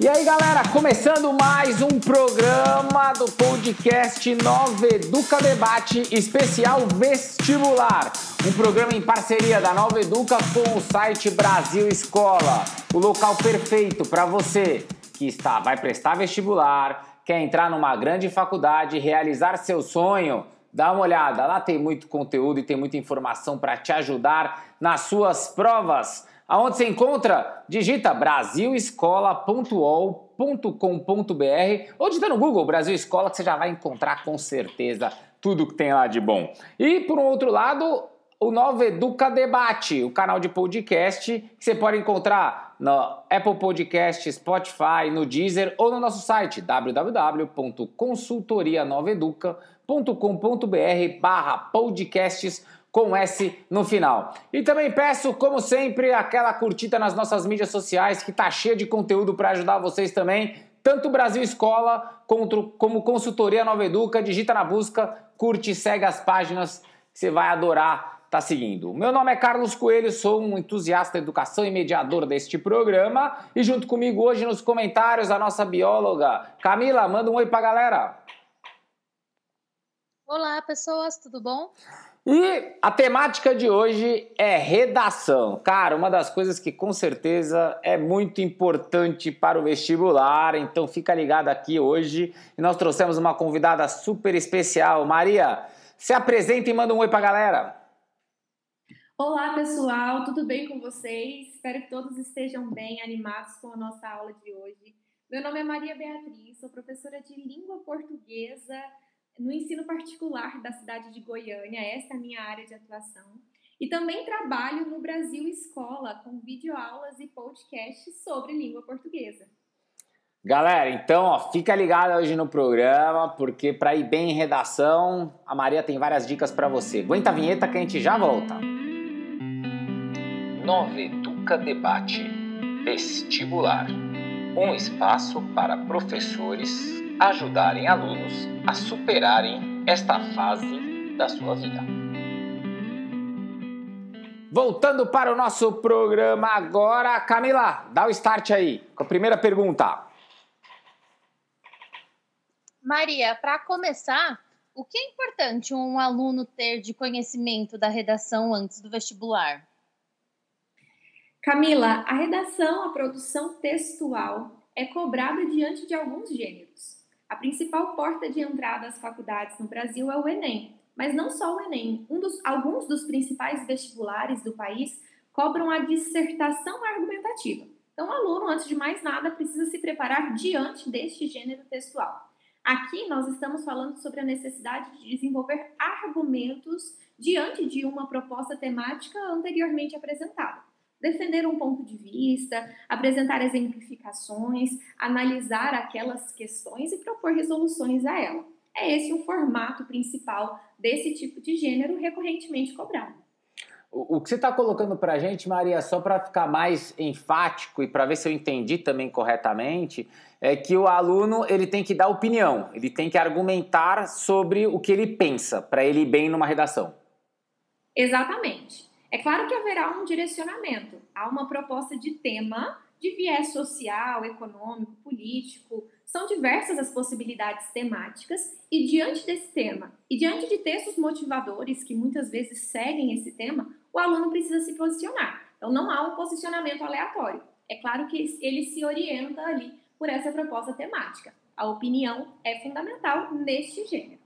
E aí, galera, começando mais um programa do podcast Nova Educa Debate Especial Vestibular. Um programa em parceria da Nova Educa com o site Brasil Escola. O local perfeito para você que está vai prestar vestibular, quer entrar numa grande faculdade, realizar seu sonho. Dá uma olhada, lá tem muito conteúdo e tem muita informação para te ajudar nas suas provas. Aonde você encontra? Digita brasilescola.ol.com.br ou digita no Google Brasil Escola que você já vai encontrar com certeza tudo que tem lá de bom. E por um outro lado, o Nova Educa Debate, o canal de podcast que você pode encontrar no Apple Podcast, Spotify, no Deezer ou no nosso site www.consultorianoveduca.com.br barra podcasts com S no final. E também peço, como sempre, aquela curtida nas nossas mídias sociais que tá cheia de conteúdo para ajudar vocês também. Tanto Brasil Escola como Consultoria Nova Educa. Digita na busca, curte, segue as páginas você vai adorar tá seguindo. Meu nome é Carlos Coelho, sou um entusiasta da educação e mediador deste programa. E junto comigo hoje nos comentários a nossa bióloga Camila, manda um oi pra galera. Olá, pessoas, tudo bom? E a temática de hoje é redação. Cara, uma das coisas que com certeza é muito importante para o vestibular, então fica ligado aqui hoje. E nós trouxemos uma convidada super especial. Maria, se apresenta e manda um oi para a galera. Olá, pessoal, tudo bem com vocês? Espero que todos estejam bem, animados com a nossa aula de hoje. Meu nome é Maria Beatriz, sou professora de língua portuguesa no ensino particular da cidade de Goiânia, essa é a minha área de atuação. E também trabalho no Brasil Escola com videoaulas e podcasts sobre língua portuguesa. Galera, então ó, fica ligado hoje no programa, porque para ir bem em redação, a Maria tem várias dicas para você. Aguenta a vinheta que a gente já volta. Nova Educa Debate Vestibular um espaço para professores ajudarem alunos a superarem esta fase da sua vida. Voltando para o nosso programa agora, Camila, dá o start aí com a primeira pergunta. Maria, para começar, o que é importante um aluno ter de conhecimento da redação antes do vestibular? Camila, a redação, a produção textual é cobrada diante de alguns gêneros. A principal porta de entrada às faculdades no Brasil é o Enem, mas não só o Enem. Um dos, alguns dos principais vestibulares do país cobram a dissertação argumentativa. Então, o aluno, antes de mais nada, precisa se preparar diante deste gênero textual. Aqui nós estamos falando sobre a necessidade de desenvolver argumentos diante de uma proposta temática anteriormente apresentada defender um ponto de vista, apresentar exemplificações, analisar aquelas questões e propor resoluções a ela. É esse o formato principal desse tipo de gênero recorrentemente cobrado. O, que você está colocando para a gente, Maria, só para ficar mais enfático e para ver se eu entendi também corretamente, é que o aluno ele tem que dar opinião, ele tem que argumentar sobre o que ele pensa para ele ir bem numa redação. Exatamente. É claro que haverá um direcionamento, há uma proposta de tema de viés social, econômico, político, são diversas as possibilidades temáticas e diante desse tema e diante de textos motivadores que muitas vezes seguem esse tema, o aluno precisa se posicionar. Então não há um posicionamento aleatório. É claro que ele se orienta ali por essa proposta temática. A opinião é fundamental neste gênero.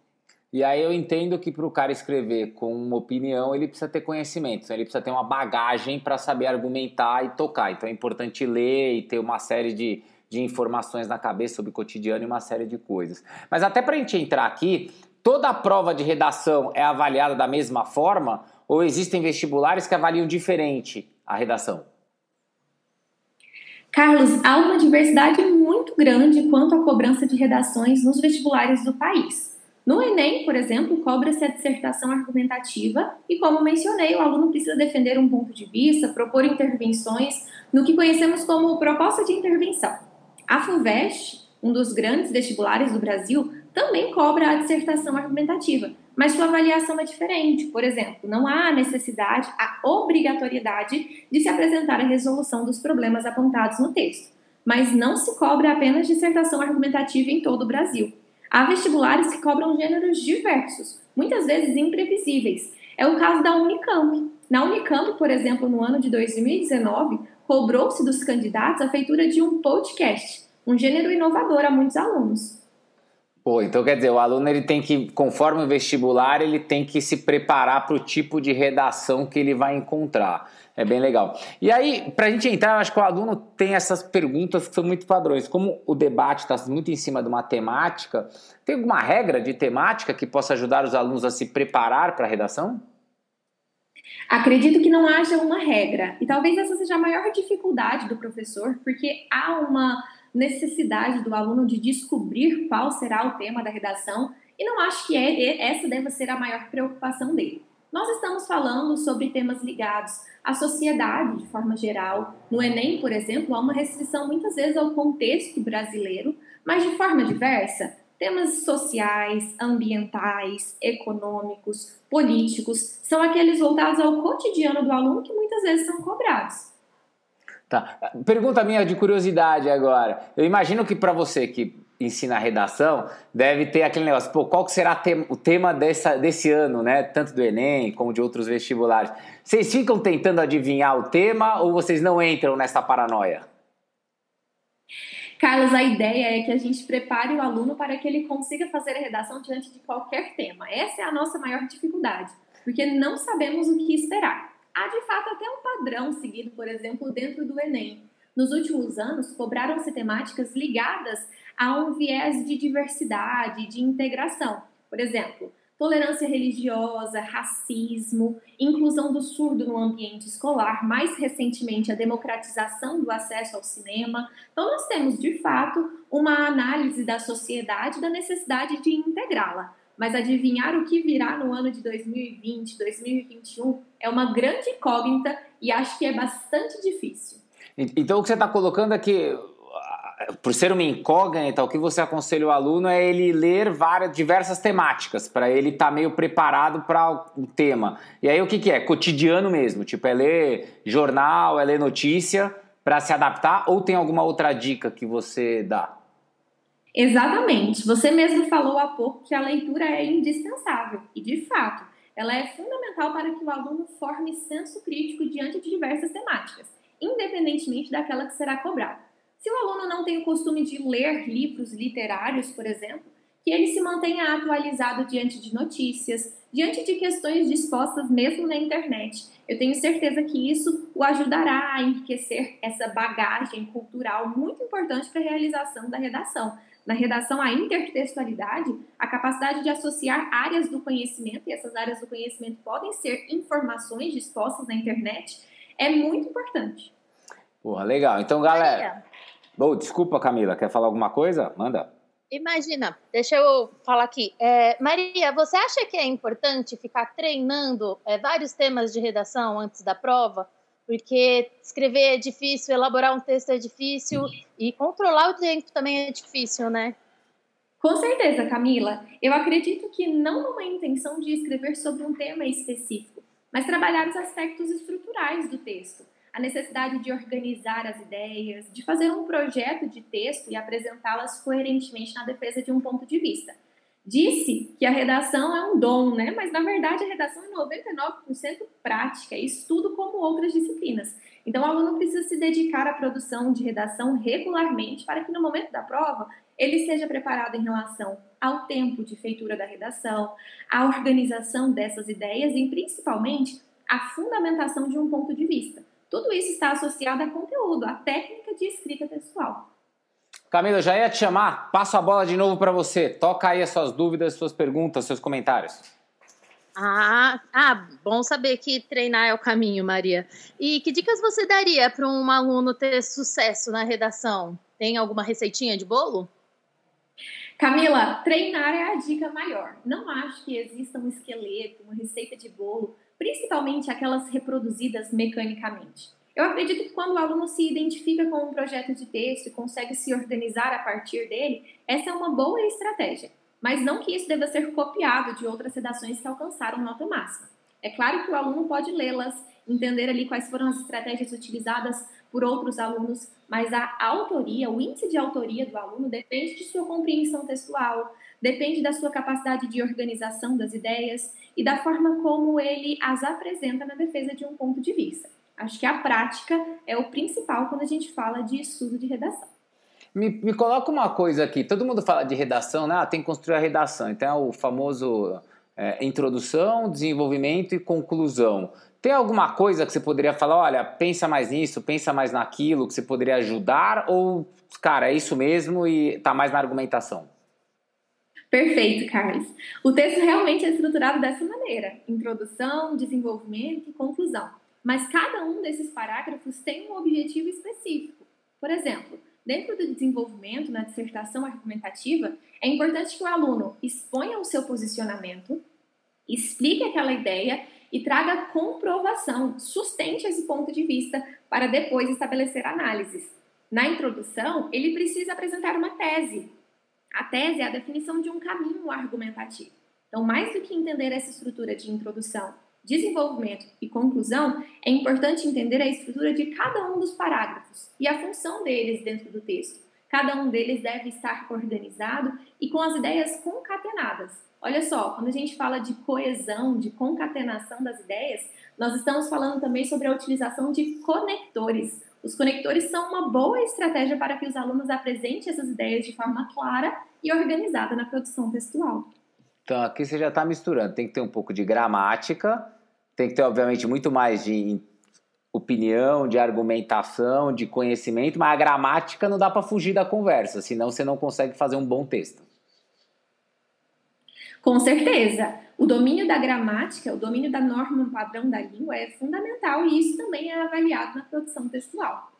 E aí eu entendo que para o cara escrever com uma opinião, ele precisa ter conhecimento, então ele precisa ter uma bagagem para saber argumentar e tocar. Então é importante ler e ter uma série de, de informações na cabeça sobre o cotidiano e uma série de coisas. Mas até para a gente entrar aqui, toda a prova de redação é avaliada da mesma forma ou existem vestibulares que avaliam diferente a redação? Carlos, há uma diversidade muito grande quanto à cobrança de redações nos vestibulares do país. No Enem, por exemplo, cobra-se a dissertação argumentativa e, como mencionei, o aluno precisa defender um ponto de vista, propor intervenções no que conhecemos como proposta de intervenção. A FUVEST, um dos grandes vestibulares do Brasil, também cobra a dissertação argumentativa, mas sua avaliação é diferente. Por exemplo, não há necessidade, a obrigatoriedade de se apresentar a resolução dos problemas apontados no texto. mas não se cobra apenas dissertação argumentativa em todo o Brasil. Há vestibulares que cobram gêneros diversos, muitas vezes imprevisíveis. É o caso da Unicamp. Na Unicamp, por exemplo, no ano de 2019, cobrou-se dos candidatos a feitura de um podcast, um gênero inovador a muitos alunos. Pô, então quer dizer, o aluno ele tem que, conforme o vestibular, ele tem que se preparar para o tipo de redação que ele vai encontrar. É bem legal. E aí, para a gente entrar, eu acho que o aluno tem essas perguntas que são muito padrões. Como o debate está muito em cima de uma temática, tem alguma regra de temática que possa ajudar os alunos a se preparar para a redação? Acredito que não haja uma regra. E talvez essa seja a maior dificuldade do professor, porque há uma necessidade do aluno de descobrir qual será o tema da redação, e não acho que é, essa deva ser a maior preocupação dele. Nós estamos falando sobre temas ligados à sociedade de forma geral. No Enem, por exemplo, há uma restrição muitas vezes ao contexto brasileiro, mas de forma diversa. Temas sociais, ambientais, econômicos, políticos são aqueles voltados ao cotidiano do aluno que muitas vezes são cobrados. Tá. Pergunta minha de curiosidade agora. Eu imagino que para você que ensina redação, deve ter aquele negócio, pô, qual que será o tema dessa, desse ano, né? Tanto do Enem como de outros vestibulares. Vocês ficam tentando adivinhar o tema ou vocês não entram nessa paranoia? Carlos, a ideia é que a gente prepare o aluno para que ele consiga fazer a redação diante de qualquer tema. Essa é a nossa maior dificuldade, porque não sabemos o que esperar há de fato até um padrão seguido, por exemplo, dentro do Enem. Nos últimos anos, cobraram-se temáticas ligadas a um viés de diversidade, de integração. Por exemplo, tolerância religiosa, racismo, inclusão do surdo no ambiente escolar, mais recentemente a democratização do acesso ao cinema. Então, nós temos, de fato, uma análise da sociedade da necessidade de integrá-la mas adivinhar o que virá no ano de 2020, 2021 é uma grande incógnita e acho que é bastante difícil. Então o que você está colocando é que, por ser uma incógnita, o que você aconselha o aluno é ele ler várias, diversas temáticas, para ele estar tá meio preparado para o tema. E aí o que, que é? Cotidiano mesmo, tipo, é ler jornal, é ler notícia para se adaptar, ou tem alguma outra dica que você dá? Exatamente. Você mesmo falou há pouco que a leitura é indispensável, e de fato, ela é fundamental para que o aluno forme senso crítico diante de diversas temáticas, independentemente daquela que será cobrada. Se o aluno não tem o costume de ler livros literários, por exemplo, que ele se mantenha atualizado diante de notícias, diante de questões dispostas mesmo na internet. Eu tenho certeza que isso o ajudará a enriquecer essa bagagem cultural muito importante para a realização da redação na redação a intertextualidade, a capacidade de associar áreas do conhecimento, e essas áreas do conhecimento podem ser informações dispostas na internet, é muito importante. Porra, legal. Então, galera. Oh, desculpa, Camila, quer falar alguma coisa? Manda. Imagina, deixa eu falar aqui. É, Maria, você acha que é importante ficar treinando é, vários temas de redação antes da prova? Porque escrever é difícil, elaborar um texto é difícil e controlar o tempo também é difícil, né? Com certeza, Camila. Eu acredito que não numa intenção de escrever sobre um tema específico, mas trabalhar os aspectos estruturais do texto, a necessidade de organizar as ideias, de fazer um projeto de texto e apresentá-las coerentemente na defesa de um ponto de vista disse que a redação é um dom, né? Mas na verdade a redação é 99% prática, estudo como outras disciplinas. Então o aluno precisa se dedicar à produção de redação regularmente para que no momento da prova ele seja preparado em relação ao tempo de feitura da redação, à organização dessas ideias e principalmente à fundamentação de um ponto de vista. Tudo isso está associado a conteúdo, à técnica de escrita textual. Camila, já ia te chamar. Passo a bola de novo para você. Toca aí as suas dúvidas, suas perguntas, seus comentários. Ah, ah, bom saber que treinar é o caminho, Maria. E que dicas você daria para um aluno ter sucesso na redação? Tem alguma receitinha de bolo? Camila, treinar é a dica maior. Não acho que exista um esqueleto, uma receita de bolo, principalmente aquelas reproduzidas mecanicamente. Eu acredito que quando o aluno se identifica com um projeto de texto e consegue se organizar a partir dele, essa é uma boa estratégia. Mas não que isso deva ser copiado de outras redações que alcançaram nota máxima. É claro que o aluno pode lê-las, entender ali quais foram as estratégias utilizadas por outros alunos, mas a autoria, o índice de autoria do aluno depende de sua compreensão textual, depende da sua capacidade de organização das ideias e da forma como ele as apresenta na defesa de um ponto de vista. Acho que a prática é o principal quando a gente fala de estudo de redação. Me, me coloca uma coisa aqui. Todo mundo fala de redação, né? Ah, tem que construir a redação. Então é o famoso é, introdução, desenvolvimento e conclusão. Tem alguma coisa que você poderia falar? Olha, pensa mais nisso, pensa mais naquilo, que você poderia ajudar? Ou, cara, é isso mesmo e tá mais na argumentação? Perfeito, Carlos. O texto realmente é estruturado dessa maneira: introdução, desenvolvimento e conclusão. Mas cada um desses parágrafos tem um objetivo específico. Por exemplo, dentro do desenvolvimento na dissertação argumentativa, é importante que o aluno exponha o seu posicionamento, explique aquela ideia e traga comprovação, sustente esse ponto de vista para depois estabelecer análises. Na introdução, ele precisa apresentar uma tese. A tese é a definição de um caminho argumentativo. Então, mais do que entender essa estrutura de introdução desenvolvimento e conclusão, é importante entender a estrutura de cada um dos parágrafos e a função deles dentro do texto. Cada um deles deve estar organizado e com as ideias concatenadas. Olha só, quando a gente fala de coesão, de concatenação das ideias, nós estamos falando também sobre a utilização de conectores. Os conectores são uma boa estratégia para que os alunos apresentem essas ideias de forma clara e organizada na produção textual. Então aqui você já está misturando. Tem que ter um pouco de gramática, tem que ter, obviamente, muito mais de opinião, de argumentação, de conhecimento, mas a gramática não dá para fugir da conversa, senão você não consegue fazer um bom texto. Com certeza. O domínio da gramática, o domínio da norma padrão da língua é fundamental e isso também é avaliado na produção textual.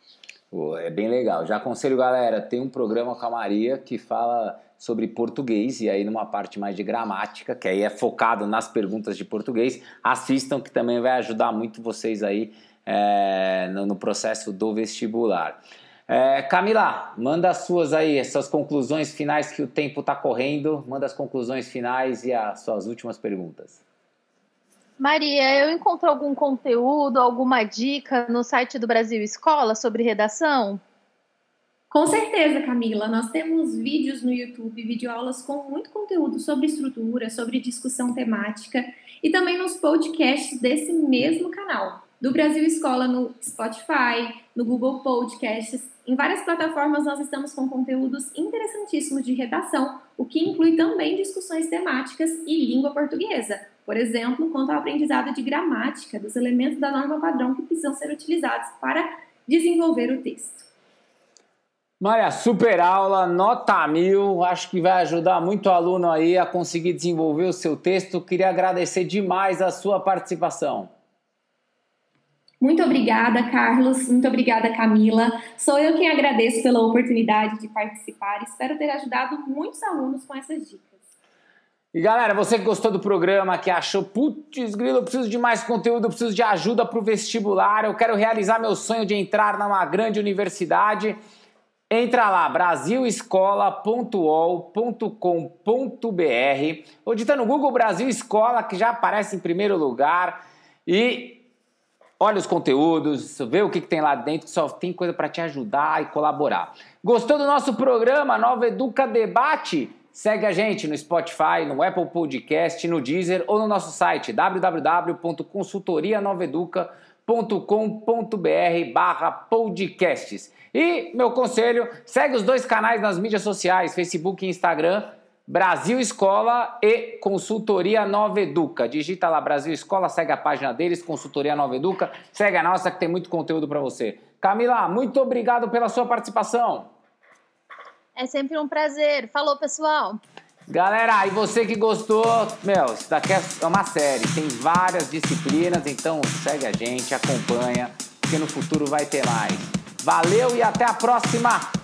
É bem legal. Já aconselho, galera, tem um programa com a Maria que fala sobre português e aí numa parte mais de gramática, que aí é focado nas perguntas de português, assistam que também vai ajudar muito vocês aí é, no, no, processo do vestibular. É, Camila, manda as suas aí, essas conclusões finais que o tempo está correndo, manda as conclusões finais e as suas últimas perguntas. Maria, eu encontro algum conteúdo, alguma dica no site do Brasil Escola sobre redação? Com certeza, Camila. Nós temos vídeos no YouTube, videoaulas com muito conteúdo sobre estrutura, sobre discussão temática e também nos podcasts desse mesmo canal. Do Brasil Escola no Spotify, no Google Podcasts. Em várias plataformas nós estamos com conteúdos interessantíssimos de redação, o que inclui também discussões temáticas e língua portuguesa. Por exemplo, quanto ao aprendizado de gramática, dos elementos da norma padrão que precisam ser utilizados para desenvolver o texto. Maria, super aula, nota mil. Acho que vai ajudar muito o aluno aí a conseguir desenvolver o seu texto. Queria agradecer demais a sua participação. Muito obrigada, Carlos. Muito obrigada, Camila. Sou eu quem agradeço pela oportunidade de participar. Espero ter ajudado muitos alunos com essas dicas. E galera, você que gostou do programa, que achou, putz, grilo, eu preciso de mais conteúdo, eu preciso de ajuda para o vestibular, eu quero realizar meu sonho de entrar numa grande universidade. Entra lá, brasilescola.ol.com.br ou digita no Google Brasil Escola, que já aparece em primeiro lugar. E olha os conteúdos, vê o que, que tem lá dentro, só tem coisa para te ajudar e colaborar. Gostou do nosso programa Nova Educa Debate? Segue a gente no Spotify, no Apple Podcast, no Deezer ou no nosso site www.consultorianoveduca.com.br barra podcasts. E meu conselho, segue os dois canais nas mídias sociais, Facebook e Instagram, Brasil Escola e Consultoria Nova Educa. Digita lá Brasil Escola, segue a página deles, Consultoria Nova Educa, segue a nossa que tem muito conteúdo para você. Camila, muito obrigado pela sua participação. É sempre um prazer. Falou, pessoal. Galera, e você que gostou, meu, isso daqui é uma série, tem várias disciplinas, então segue a gente, acompanha, porque no futuro vai ter mais. Valeu e até a próxima!